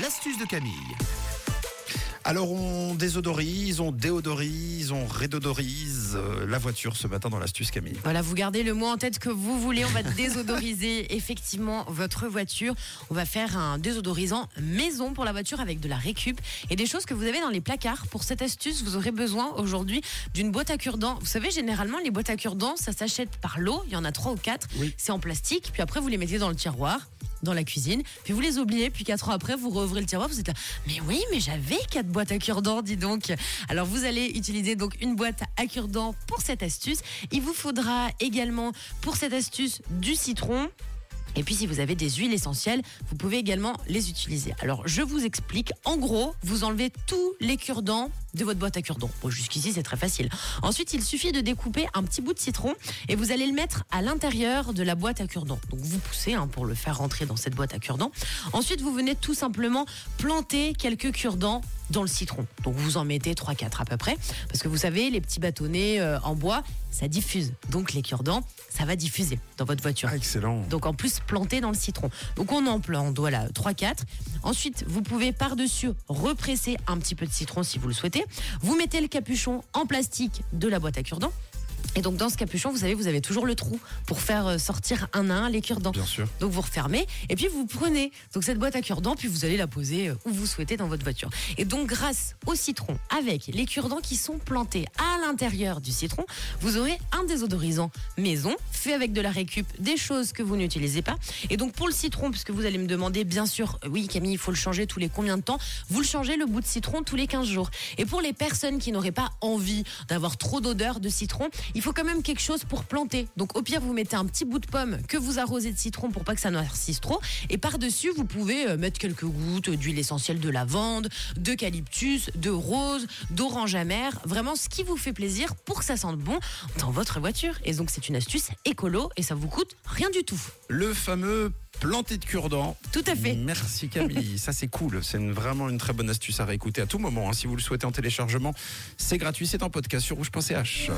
L'astuce de Camille. Alors on désodorise, on déodorise, on rédodorise euh, la voiture ce matin dans l'astuce Camille. Voilà, vous gardez le mot en tête que vous voulez. On va désodoriser effectivement votre voiture. On va faire un désodorisant maison pour la voiture avec de la récup et des choses que vous avez dans les placards. Pour cette astuce, vous aurez besoin aujourd'hui d'une boîte à cure-dents. Vous savez, généralement, les boîtes à cure-dents, ça s'achète par lot. Il y en a trois ou quatre. Oui. C'est en plastique. Puis après, vous les mettez dans le tiroir dans la cuisine, puis vous les oubliez, puis quatre ans après, vous rouvrez le tiroir, vous êtes là, mais oui, mais j'avais quatre boîtes à cure-dents, dis donc. Alors vous allez utiliser donc une boîte à cure-dents pour cette astuce. Il vous faudra également pour cette astuce du citron. Et puis si vous avez des huiles essentielles, vous pouvez également les utiliser. Alors je vous explique. En gros, vous enlevez tous les cure-dents de votre boîte à cure-dents. Bon, jusqu'ici c'est très facile. Ensuite, il suffit de découper un petit bout de citron et vous allez le mettre à l'intérieur de la boîte à cure-dents. Donc vous poussez hein, pour le faire rentrer dans cette boîte à cure-dents. Ensuite, vous venez tout simplement planter quelques cure-dents dans le citron. Donc vous en mettez 3-4 à peu près. Parce que vous savez, les petits bâtonnets euh, en bois, ça diffuse. Donc les cure-dents, ça va diffuser dans votre voiture. Ah, excellent. Donc en plus planté dans le citron. Donc on en plante, voilà, 3-4. Ensuite, vous pouvez par-dessus represser un petit peu de citron si vous le souhaitez. Vous mettez le capuchon en plastique de la boîte à cure-dents. Et donc dans ce capuchon, vous savez, vous avez toujours le trou pour faire euh, sortir un à un les cure-dents. Bien sûr. Donc vous refermez et puis vous prenez donc cette boîte à cure-dents puis vous allez la poser euh, où vous souhaitez dans votre voiture. Et donc grâce au citron avec les cure-dents qui sont plantés à l'intérieur du citron, vous aurez un désodorisant maison avec de la récup, des choses que vous n'utilisez pas. Et donc pour le citron, puisque vous allez me demander bien sûr, euh, oui Camille, il faut le changer tous les combien de temps Vous le changez le bout de citron tous les 15 jours. Et pour les personnes qui n'auraient pas envie d'avoir trop d'odeur de citron, il faut quand même quelque chose pour planter. Donc au pire, vous mettez un petit bout de pomme que vous arrosez de citron pour pas que ça noircisse trop. Et par-dessus, vous pouvez euh, mettre quelques gouttes d'huile essentielle de lavande, d'eucalyptus, de rose, d'orange amère. Vraiment ce qui vous fait plaisir pour que ça sente bon dans votre voiture. Et donc c'est une astuce écolo et ça vous coûte rien du tout. Le fameux planté de cure-dents. Tout à fait. Merci Camille, ça c'est cool. C'est vraiment une très bonne astuce à réécouter à tout moment. hein. Si vous le souhaitez en téléchargement, c'est gratuit, c'est en podcast sur rouge.ch.